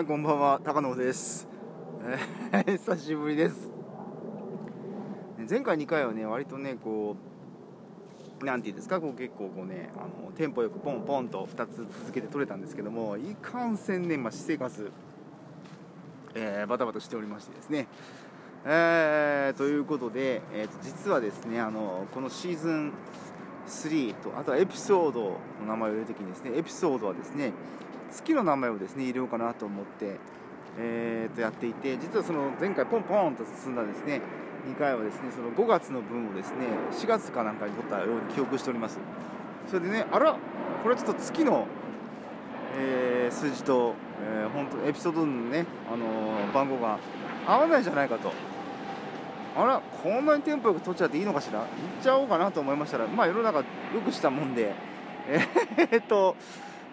い、こんばんは、高野です。久しぶりです。前回2回はね、割とね、こう、なんていうんですか、こう結構こうね、あのテンポよくポンポンと2つ続けて取れたんですけども、いかんせんね、まあ、私生活、えーバタバタしておりましてですね。えーということで、えーと実はですねあのこのシーズン3とあとはエピソードの名前を入れるときにですねエピソードはですね月の名前をですね入れようかなと思って、えーとやっていて実はその前回ポンポンと進んだですね2回はですねその5月の分をですね4月かなんかに取ったように記憶しております。それでねあらこれはちょっと月の、えー数字と、えー本当エピソードのね、あのー番号が合わないじゃないかと。あらこんなにテンポよく取っちゃっていいのかしら？行っちゃおうかなと思いましたらまあ世の中よくしたもんでえーっと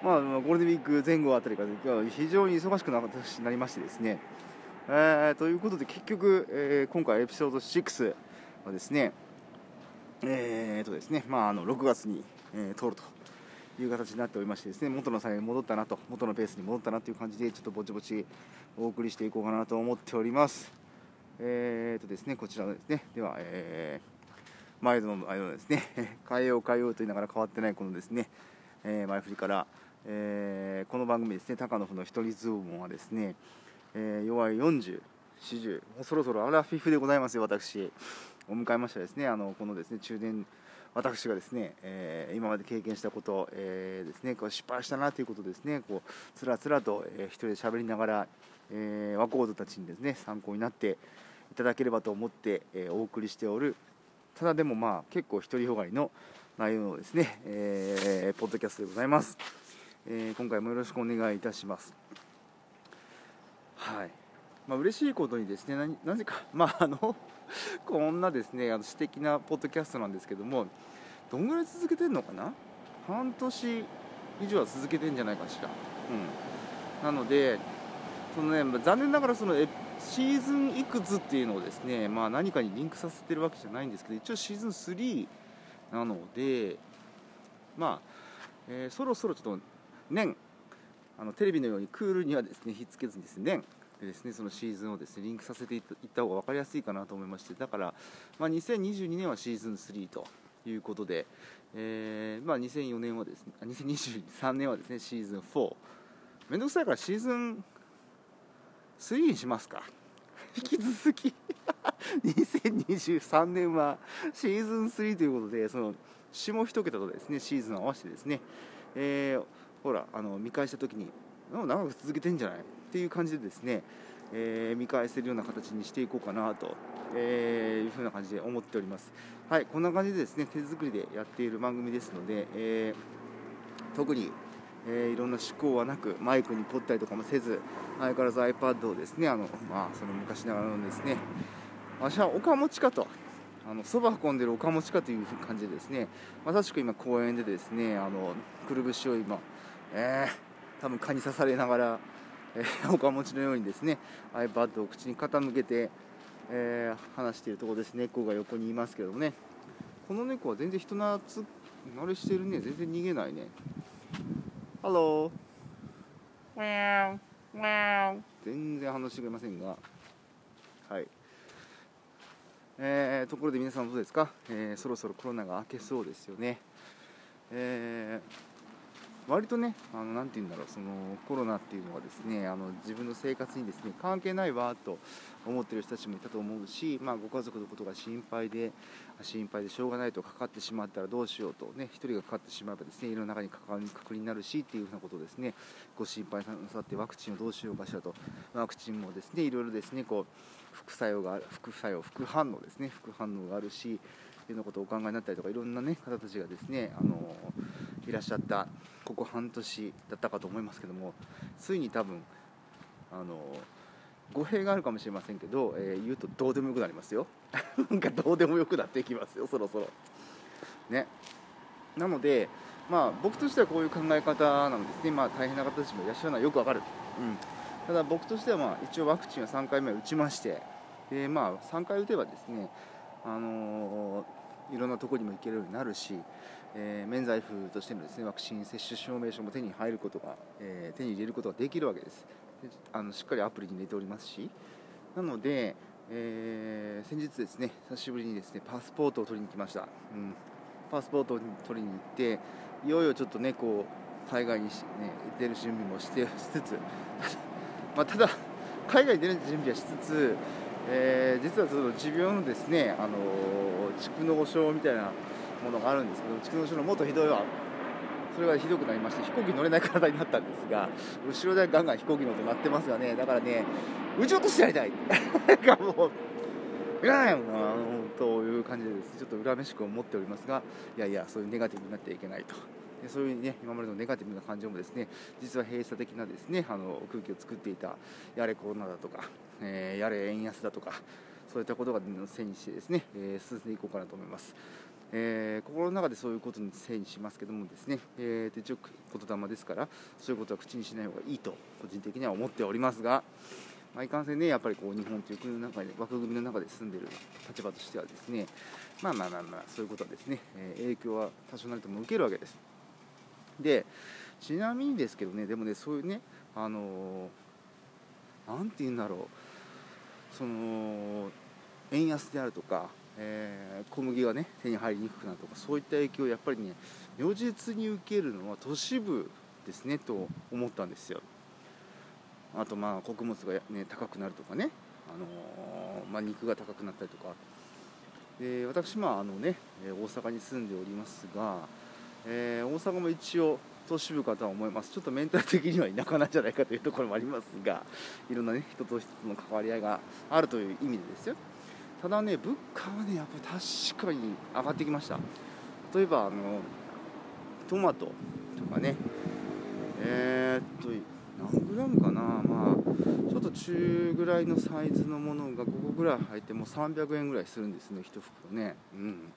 まあゴールデンウィーク前後あたりから非常に忙しくななりましてですね。えーということで結局、えー今回エピソード6はですねえーとですねまああの6月に、えー撮るという形になっておりましてですね元の際に戻ったなと元のペースに戻ったなという感じでちょっとぼちぼちお送りしていこうかなと思っております。えーとですねこちらですねでは、えー毎度の毎度ですね変えよう変えようと言いながら変わってないこのですね、えー前振りから、えーこの番組ですね高野夫の一人相撲はですね、えー弱い40、40もうそろそろアラフィフでございますよ、私、を迎えましたですね、あのこのですね中年、私がですね、えー今まで経験したこと、えーですねこう失敗したなということですね、こうつらつらと、えー一人で喋りながら、えー若人たちにですね参考になっていただければと思って、えーお送りしておる、ただでもまあ結構独りよがりの内容のですね、えーポッドキャストでございます。えー今回もよろしくお願いいたします。はい。まあ嬉しいことにですね、なぜか まああのこんなですねあの私的なポッドキャストなんですけども、どんぐらい続けてるのかな？半年以上は続けてんじゃないかしら。うん。なので。そのね、残念ながらそのシーズンいくつっていうのをですね、まあ、何かにリンクさせてるわけじゃないんですけど一応シーズン3なのでまあ、えーそろそろちょっと年。あのテレビのようにクールにはですねひっつけずにですね年でですねそのシーズンをですねリンクさせていった方が分かりやすいかなと思いましてだから、まあ、2022年はシーズン3ということで、えーまあ、2004年はですね2023年はですねシーズン4めんどくさいからシーズン3にしますか。引き続き。2023年はシーズン3ということでその下一桁とですねシーズンを合わせてですね、えーほらあの見返した時に長く続けてんじゃない？っていう感じでですね、えー見返せるような形にしていこうかなと、えーいうふうな感じで思っております。はいこんな感じでですね手作りでやっている番組ですので、えー特にえーいろんな思考はなくマイクに取ったりとかもせず相変わらず iPad をですねあの、まあ、その昔ながらのですね私は岡持ちかと。あのそば運んでる岡持ちかという感じでですねまさしく今公園でですねあのくるぶしを今、えー、多分蚊に刺されながら、えー、岡持ちのようにですね iPad を口に傾けて、えー話しているところです猫が横にいますけどもね。この猫は全然人懐慣れしてるね。全然逃げないね。ハロー全然反応してくれませんが。はい。えー、ところで皆さんどうですか、えーそろそろコロナが明けそうですよね。えー割とね、あのなて言うんだろう、そのコロナっていうのはですね、あの自分の生活にですね関係ないわと思ってる人たちもいたと思うし、まあ、ご家族のことが心配で、心配でしょうがないとかかってしまったらどうしようと、ね、1人がかかってしまえばですね、家の中にかかり隔離になるしっていうふうなことをですね、ご心配なさってワクチンをどうしようかしらと、ワクチンもですね、いろいろですね、こう副作用がある、副作用、副反応ですね、副反応があるし、っていうようなことをお考えになったりとかいろんな、ね、方たちがですねあのいらっしゃったここ半年だったかと思いますけどもついに多分あの語弊があるかもしれませんけど、えー言うとどうでもよくなりますよ。なんかどうでもよくなっていきますよそろそろ。ね。なのでまあ僕としてはこういう考え方なんですね。まあ大変な方たちもいらっしゃるのはよくわかる、うん、ただ僕としてはまあ一応ワクチンは3回目打ちましてでまあ3回打てばですねあのーいろんなとこにも行けるようになるし、えー免罪符としてのですねワクチン接種証明書も手に入ることが、えー手に入れることができるわけです。あのしっかりアプリに入れておりますし。なので、えー、先日ですね久しぶりにですねパスポートを取りに来ました、うん、パスポートを取りに行っていよいよちょっとねこう海外に、ね、出る準備もしてしつつ まあ、ただ海外に出る準備はしつつ、えー、実はその持病のですね、あの蓄膿症みたいなものがあるんですけど蓄膿症のもっとひどいわ。それがひどくなりまして飛行機乗れない体になったんですが後ろでガンガン飛行機の音鳴ってますがね。だからね撃ち落としてやりたい。もういらないもんなという感じです。ちょっと恨めしく思っておりますがいやいやそういうネガティブになってはいけないと。でそういうね今までのネガティブな感情もですね実は閉鎖的なですねあの空気を作っていたやれコロナだとか、えー、やれ円安だとかそういったことがせいにしてですね、えー、進んでいこうかなと思います。えー、心の中でそういうことにせいにしますけどもですね、えー、一応言霊ですからそういうことは口にしない方がいいと個人的には思っておりますが、まあ、いかんせんねやっぱりこう日本という国の中で枠組みの中で住んでる立場としてはですねまあまあまあまあそういうことはですね、えー、影響は多少なりとも受けるわけです。でちなみにですけどねでもねそういうねあの何て言うんだろうその円安であるとかえー、小麦がね手に入りにくくなるとかそういった影響をやっぱりね如実に受けるのは都市部ですねと思ったんですよ。あとまあ穀物が、ね、高くなるとかね、あのー、まあ、肉が高くなったりとか。で私まああのね大阪に住んでおりますが、えー、大阪も一応都市部かとは思います。ちょっとメンタル的には田舎なんじゃないかというところもありますがいろんなね人と人との関わり合いがあるという意味でですよ。ただね物価はねやっぱ確かに上がってきました。例えばあのトマトとかね。えー、っと何グラムかな。まあちょっと中ぐらいのサイズのものが5個ぐらい入ってもう300円ぐらいするんですね1袋ね。うん。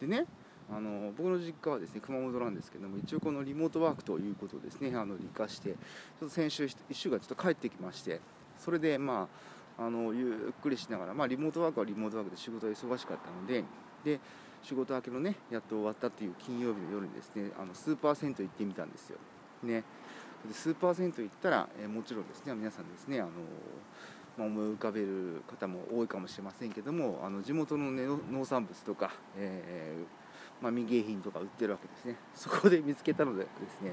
でねあの僕の実家はですね熊本なんですけども一応このリモートワークということをですねあの理解してちょっと先週1週間ちょっと帰ってきましてそれでまああのゆっくりしながら、まあ、リモートワークはリモートワークで仕事が忙しかったのでで仕事明けのねやっと終わったっていう金曜日の夜にですねあのスーパー銭湯行ってみたんですよ。ね、でスーパー銭湯行ったら、えー、もちろんですね皆さんですねあの、まあ、思い浮かべる方も多いかもしれませんけどもあの地元の、ね、農産物とか、えー、まあ、民芸品とか売ってるわけですね。そこで見つけたのでですね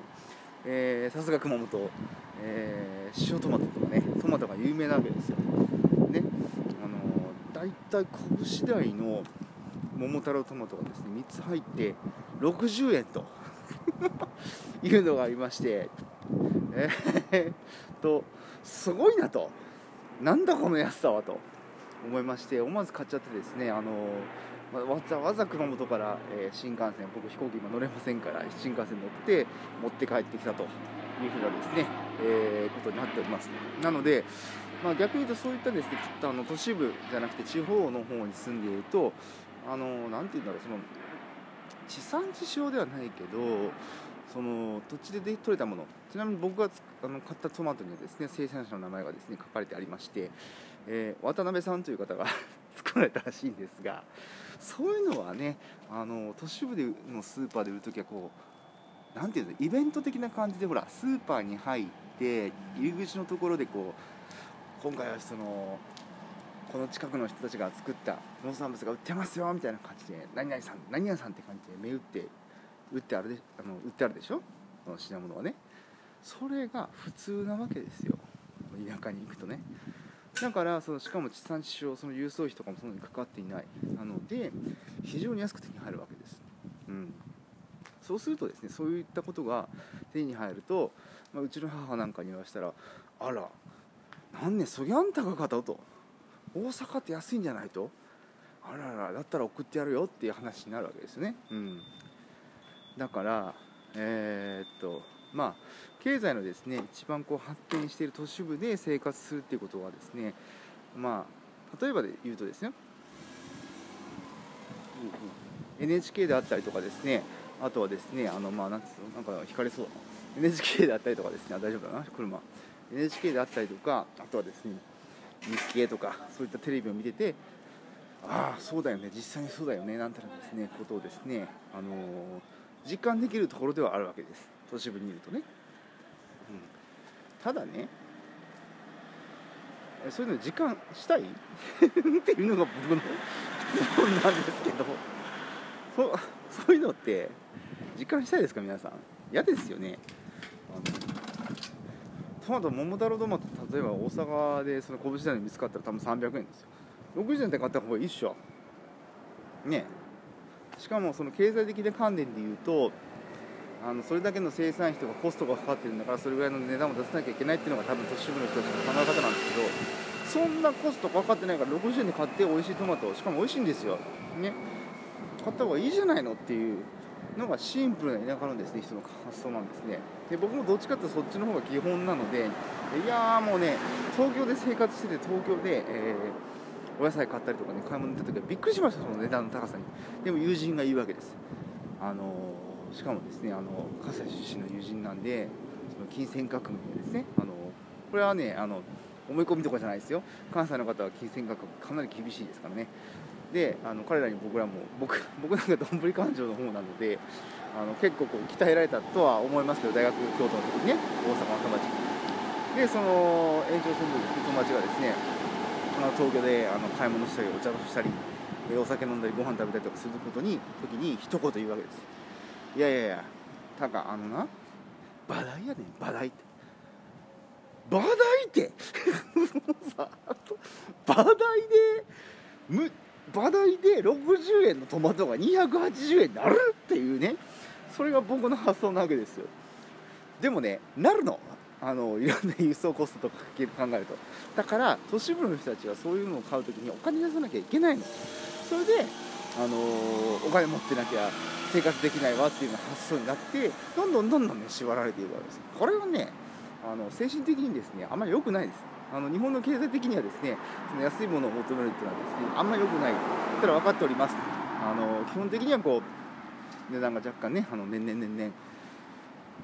さすが熊本、えー、塩トマトとかねトマトが有名なわけですよ。大体拳大の桃太郎トマトがですね3つ入って60円と いうのがありましてえー、っとすごいなと。なんだこの安さはと思いまして思わず買っちゃってですねあのわざわざ熊本から、え、新幹線僕飛行機今乗れませんから新幹線乗って持って帰ってきたというふうなですね、えー、ことになっております。なのでまあ、逆に言うとそういったですねきっとあの都市部じゃなくて地方の方に住んでいるとあのなんて言うんだろうその地産地消ではないけどその土地で取れたものちなみに僕があの買ったトマトにはですね生産者の名前がですね書かれてありまして、えー、渡辺さんという方が 作られたらしいんですがそういうのはねあの都市部でのスーパーで売るときはこうなんていうのイベント的な感じでほらスーパーに入って入り口のところでこう今回はそのこの近くの人たちが作った農産物が売ってますよみたいな感じで何々さん何々さんって感じで目打って打ってあるであの売ってあるでしょ？の品物はね。それが普通なわけですよ。田舎に行くとね。だからそのしかも地産地消その郵送費とかもそんなにかかっていないなので非常に安く手に入るわけです、うん、そうするとですねそういったことが手に入ると、まあ、うちの母なんかに言わしたらあらなんねそぎゃん高かったと。大阪って安いんじゃないと。あららだったら送ってやるよっていう話になるわけですね、うん、だからえー、っとまあ経済のですね一番こう発展している都市部で生活するっていうことはですねまあ例えばで言うとですね NHK であったりとかですねあとはですねあのまあなんつうのなんか引かれそう。だな NHK であったりとかですね大丈夫だな車。NHK であったりとかあとはですね日経とかそういったテレビを見ててああそうだよね実際にそうだよねなんていうですねことをですね、あのー、実感できるところではあるわけです。都市部にいるとね、うん、ただねそういうの時間したい？っていうのが僕の 質問なんですけどそ そういうのって時間したいですか皆さん？嫌ですよね。トマト桃太郎トマト例えば大阪でその拳台で見つかったら多分300円ですよ。60円で買った方がいいっしょ。ね。しかもその経済的な観点で言うとあのそれだけの生産費とかコストがかかってるんだからそれぐらいの値段を出さなきゃいけないっていうのが多分都市部の人たちの考え方なんですけどそんなコストかかってないから60円で買って美味しいトマトしかも美味しいんですよ。ね。買った方がいいじゃないのっていうのがシンプルな田舎のですね人の発想なんですね。で僕もどっちかっていうとそっちの方が基本なのでいやーもうね東京で生活してて東京で、えー、お野菜買ったりとかね買い物行った時はびっくりしましたその値段の高さに。でも友人が言うわけです。あのー、しかもですねあの関西出身の友人なんでその金銭革命ですねあのこれはねあの思い込みとかじゃないですよ。関西の方は金銭価格かなり厳しいですからね。であの彼らに僕らも 僕僕なんかどんぶり勘定の方なのであの結構こう鍛えられたとは思いますけど大学京都の時にね大阪の友達でその延長線上で友達がですねあ東京であの買い物したりお茶をしたりお酒飲んだりご飯食べたりとかすることに時に一言言うわけです。いやいやいやたかあのな馬代やねん馬代って。馬代って。馬代でむ馬代で60円のトマトが280円になるっていうね。それが僕の発想なわけですよ。でもねなるの。あのいろんな輸送コストとか考えると。だから都市部の人たちはそういうのを買う時にお金出さなきゃいけないの。それであのお金持ってなきゃ生活できないわっていうような発想になってどんどんどんどんね縛られていくわけです。これはねあの精神的にですねあまり良くないです。あの日本の経済的にはですねその安いものを求めるっていうのはですねあんまり良くない。たら分かっております。あの基本的にはこう値段が若干ねあの年々年々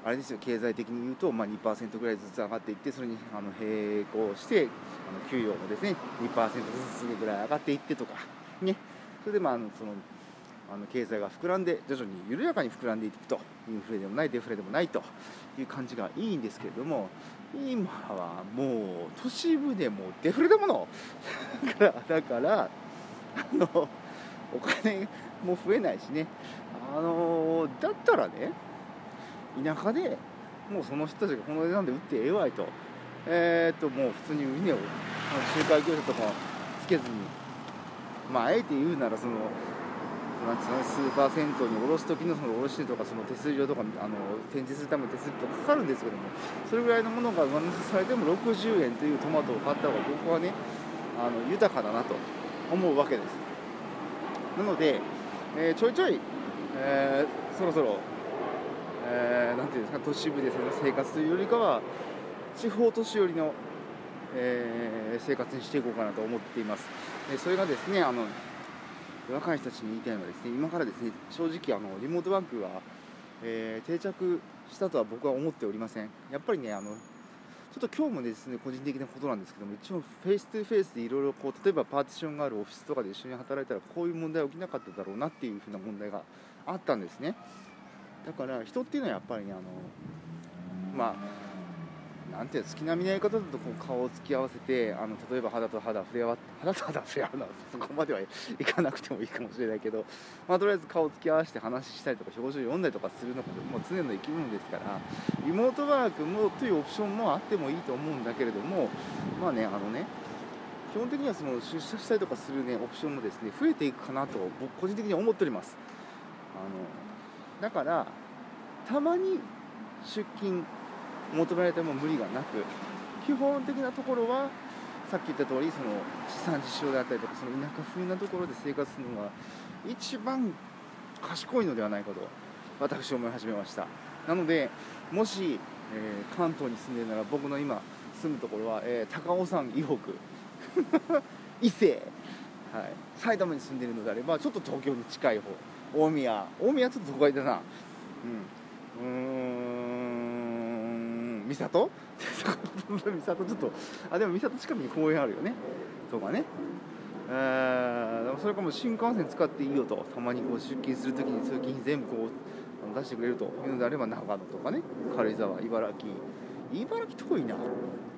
あれですよ。経済的に言うと、まあ、2%ぐらいずつ上がっていってそれにあの並行してあの給与もですね2%ずつぐらい上がっていってとかね。それでまああのそのあの経済が膨らんで徐々に緩やかに膨らんでいくとインフレでもないデフレでもないという感じがいいんですけれども今はもう都市部でもデフレだもの。だからあのお金も増えないしね。あのだったらね田舎でもうその人たちがこの値段で売ってええわいと。えー、っともう普通に売値を仲介業者とかつけずにまああえて言うならそのなんですかね、スーパー銭湯に卸す時のその卸値とかその手数料とかあの展示するための手数料とかかかるんですけどもそれぐらいのものが上乗せされても60円というトマトを買った方が僕はねあの豊かだなと思うわけです。なので、えー、ちょいちょい、えー、そろそろ、えー、ていうんですか都市部でその生活というよりかは地方都市寄りの、えー、生活にしていこうかなと思っています、えそれがですねあの若い人たちに言いたいのはですね今からですね正直あのリモートワークは、えー、定着したとは僕は思っておりません。やっぱりねあのちょっと今日もですね個人的なことなんですけども一応フェイス2フェイスでいろいろこう例えばパーティションがあるオフィスとかで一緒に働いたらこういう問題起きなかっただろうなっていうふうな問題があったんですね。だから人っていうのはやっぱりねあのまあなんていう好きな見合い方だとこう顔を突き合わせてあの例えば肌と肌触れ合わ 肌と肌触れ合うのは そこまではいかなくてもいいかもしれないけど、まあ、とりあえず顔を突き合わせて話したりとか表情読んだりとかするのがもう常の生き物ですからリモートワークもというオプションもあってもいいと思うんだけれどもまあねあのね基本的にはその出社したりとかするねオプションもですね増えていくかなと僕個人的に思っております。あのだからたまに出勤求められても無理がなく基本的なところはさっき言った通りその地産地消であったりとかその田舎風なところで生活するのが一番賢いのではないかと私は思い始めました。なのでもし、えー、関東に住んでるなら僕の今住むところは、えー、高尾山以北 伊勢、はい、埼玉に住んでるのであればちょっと東京に近い方大宮大宮ちょっと都会だな。うん。うん。三郷三郷ちょっとあでも三郷近くに公園あるよね。とかね。えー、それかも新幹線使っていいよと。たまにこう出勤するときに通勤費全部こう出してくれるというのであれば長野とかね。軽井沢茨城。茨城遠いな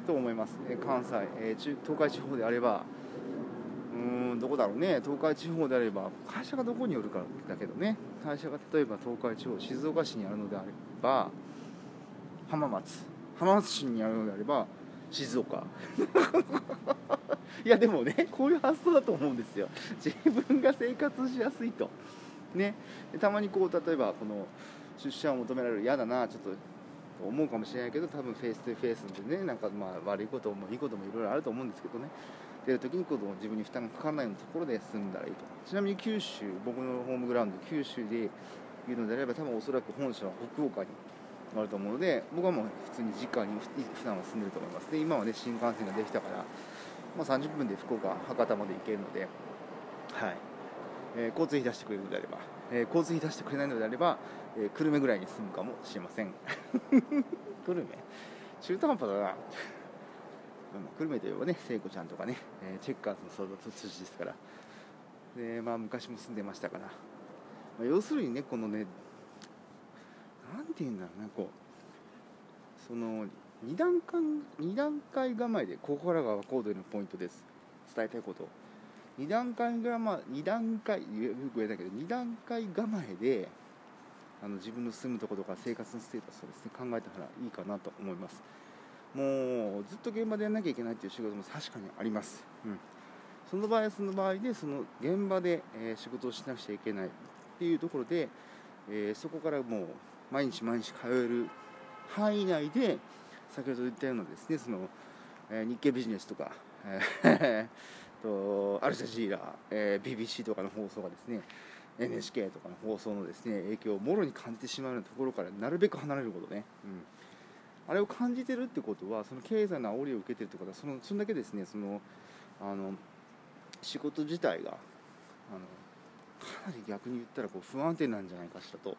と思います、え関西、え中東海地方であれば。うーんどこだろうね。東海地方であれば会社がどこによるかだけどね。会社が例えば東海地方静岡市にあるのであれば浜松。浜松市にあるのであれば静岡。いやでもねこういう発想だと思うんですよ。自分が生活しやすいと。ね。たまにこう例えばこの出社を求められる嫌だなちょっと思うかもしれないけど多分フェイス2フェイスでねなんかまあ悪いこともいいこともいろいろあると思うんですけどね。出る時にこう自分に負担がかからないようなところで済んだらいいと。ちなみに九州僕のホームグラウンド九州でいうのであれば多分おそらく本社は北岡にあると思うので僕はもう普通に実家に普段は住んでると思います。で今はね新幹線ができたから、まあ、30分で福岡博多まで行けるのではい、えー、交通費出してくれるのであれば、えー、交通費出してくれないのであれば、えー、久留米ぐらいに住むかもしれません。久留米？中途半端だな。久留米といえばね聖子ちゃんとかね、えー、チェッカーズの相続通知ですから。でまあ昔も住んでましたから、まあ、要するにねこのね何て言うんだろうなこうその2段階2段階構えでここからがコードのポイントです。伝えたいこと。2段階構え2段階よく言えたけど2段階構えであの自分の住むところとか生活のステータスをですね考えたらいいかなと思います。もうずっと現場でやらなきゃいけないっていう仕事も確かにあります、うん、その場合はその場合でその現場で、え、仕事をしなくちゃいけないっていうところで、え、そこからもう毎日毎日通える範囲内で先ほど言ったようなですねその、えー、日経ビジネスとか、えー、とアルジャジーラ、えー、BBC とかの放送がですね NHK とかの放送のですね影響をもろに感じてしまうようなところからなるべく離れることね、うん、あれを感じてるってことはその経済の煽りを受けてるってことはそのそれだけですねそのあの仕事自体があのかなり逆に言ったらこう不安定なんじゃないかしらと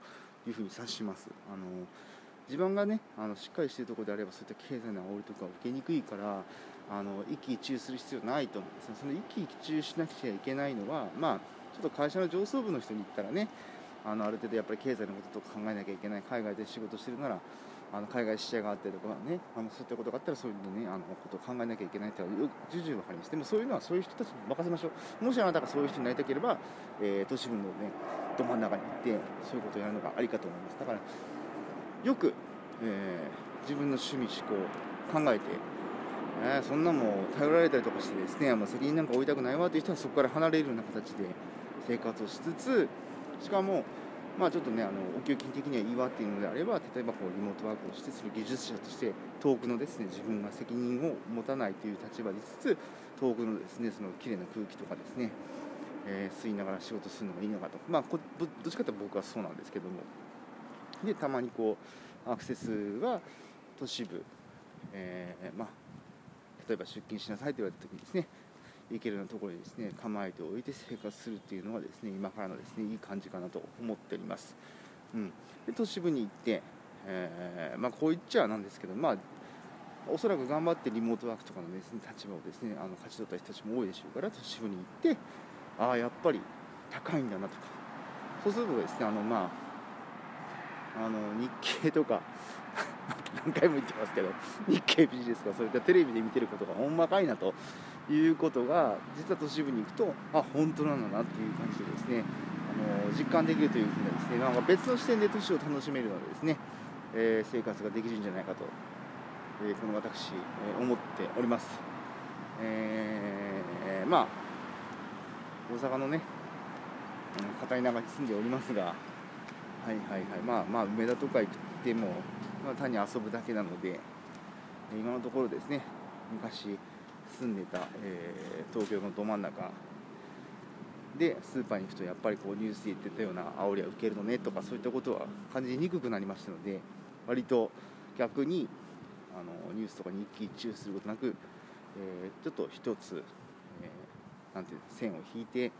いうふうに察します。あの自分がねあのしっかりしているところであればそういった経済の煽りとかを受けにくいからあの一喜一憂する必要ないと思うんです。ねその一喜一憂しなくちゃいけないのはまあちょっと会社の上層部の人に言ったらねあのある程度やっぱり経済のこととか考えなきゃいけない海外で仕事してるならあの海外支社があったりとかねあのそういったことがあったらそういうねあのことを考えなきゃいけないっていうのはよく重々分かります。でもそういうのはそういう人たちに任せましょう。もしあなたがそういう人になりたければ、えー、都市部のねど真ん中に行ってそういうことをやるのがありかと思います。だからよく、えー、自分の趣味思考考えて、えー、そんなもん頼られたりとかしてですね、まあ、責任なんか負いたくないわという人はそこから離れるような形で生活をしつつしかもまあ、ちょっとねあのお給金的にはいいわっていうのであれば例えばこうリモートワークをしてその技術者として遠くのですね自分が責任を持たないという立場につつ遠くのですねその綺麗な空気とかですね、えー、吸いながら仕事するのがいいのかと。まあこどっちかというと僕はそうなんですけども。でたまにこうアクセスは都市部、えー、まあ例えば出勤しなさいと言われた時にですね行けるようなところにですね構えておいて生活するっていうのはですね今からのですねいい感じかなと思っております。うん、で都市部に行って、えー、まあ、こう言っちゃなんですけど、まあ、おそらく頑張ってリモートワークとかのです、ね、立場をですねあの勝ち取った人たちも多いでしょうから都市部に行ってああやっぱり高いんだなと。かそうするとですねあのまああの日経とか 何回も言ってますけど日経ビジネスとかそういったテレビで見てることがほんまかいなということが実は都市部に行くとあ本当なんだなっていう感じでですねあの実感できるというふうなですねなんか別の視点で都市を楽しめるのでですね、えー、生活ができるんじゃないかと、えー、この私、えー、思っております、えー、まあ大阪のね片田舎に住んでおりますがはいはいはい。まあまあ梅田とか行っても、まあ、単に遊ぶだけなので今のところですね昔住んでた、えー、東京のど真ん中でスーパーに行くとやっぱりこうニュースで言ってたような煽りは受けるのねとかそういったことは感じにくくなりましたので割と逆にあのニュースとかに一喜一憂することなく、えー、ちょっと一つ、なんていう線を引いて、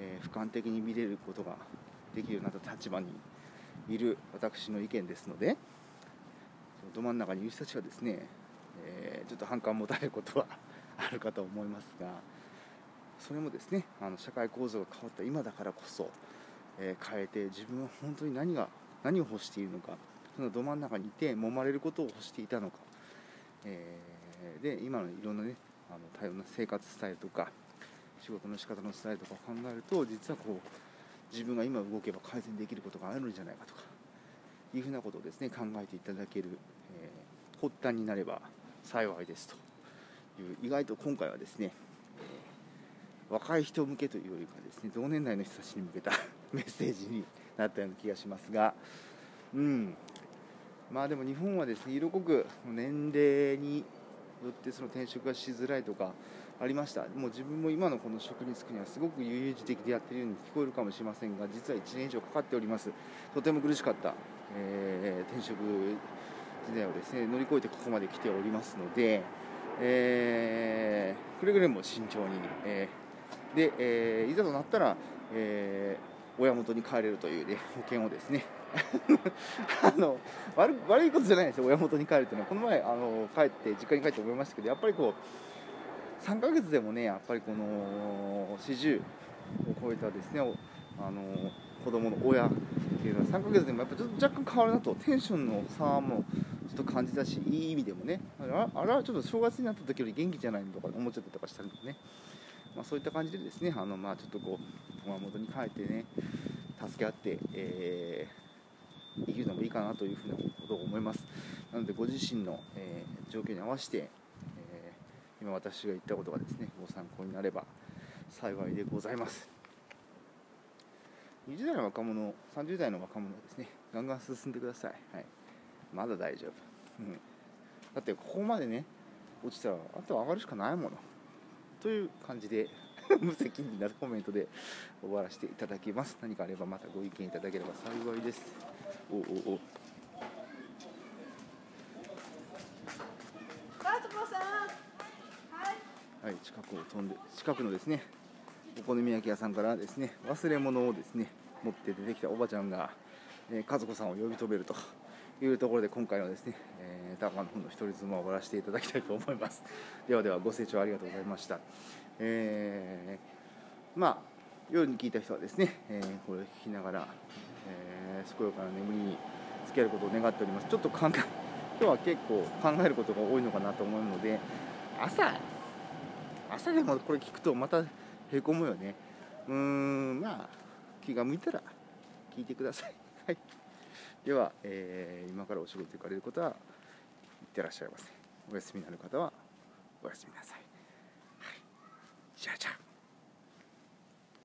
えー、俯瞰的に見れることができるようになった立場にいる私の意見ですのでど真ん中にいる人たちはですね、えー、ちょっと反感を持たれることはあるかと思いますがそれもですねあの社会構造が変わった今だからこそ、えー、変えて自分は本当に何が何を欲しているのかそのど真ん中にいて揉まれることを欲していたのか、えー、で今のいろんなねあの多様な生活スタイルとか仕事の仕方のスタイルとかを考えると実はこう自分が今動けば改善できることがあるんじゃないかとかいうふうなことをですね考えていただける、えー、発端になれば幸いですと。いう意外と今回はですね、えー、若い人向けというよりかですね同年代の人たちに向けた メッセージになったような気がしますがうん。まあでも日本はですね色濃く年齢によってその転職がしづらいとかありました。もう自分も今のこの職に就くにはすごく悠々自適でやってるように聞こえるかもしれませんが実は1年以上かかっております。とても苦しかった、えー、転職時代をですね乗り越えてここまで来ておりますので、えー、くれぐれも慎重に、えー、で、えー、いざとなったら、えー、親元に帰れるという、ね、保険をですね あの悪悪いことじゃないですよ、親元に帰るというのは、この前あの帰って実家に帰って思いましたけど、やっぱりこう3ヶ月でもね、やっぱりこの40を超えたですねあの子供の親っていうのは3ヶ月でもやっぱちょっと若干変わるなと、テンションの差もちょっと感じたし、いい意味でもね、あれはちょっと正月になった時より元気じゃないのとか思っちゃったりとかしたんでね。まあ、そういった感じでですねあの、まあ、ちょっとこう親元に帰ってね助け合って、えー生きるのもいいかなというふうなことを思いますなのでご自身の、えー、状況に合わせて、今私が言ったことがですねご参考になれば幸いでございます。20代の若者30代の若者はですねガンガン進んでください、はい、まだ大丈夫、うん、だってここまでね落ちたらあとは上がるしかないもの。という感じで 無責任なコメントで終わらせていただきます。何かあればまたご意見いただければ幸いです。おおおはい、近くを飛んで近くのですねお好み焼き屋さんからですね忘れ物をですね持って出てきたおばちゃんが、えー、和子さんを呼び止めるというところで今回のですね、えー、高野の一人妻を終わらせていただきたいと思います。ではではご清聴ありがとうございました。えー、まあ夜に聞いた人はですね、えー、これを聞きながら、えー、健やかな眠りにつけることを願っております。ちょっと考え今日は結構考えることが多いのかなと思うので朝朝でもこれ聞くとまたへこむよね。うーんまあ気が向いたら聞いてください、はい、では、えー、今からお仕事行かれる方は行ってらっしゃいませ。お休みになる方はおやすみなさい、はい、じゃあじゃあ。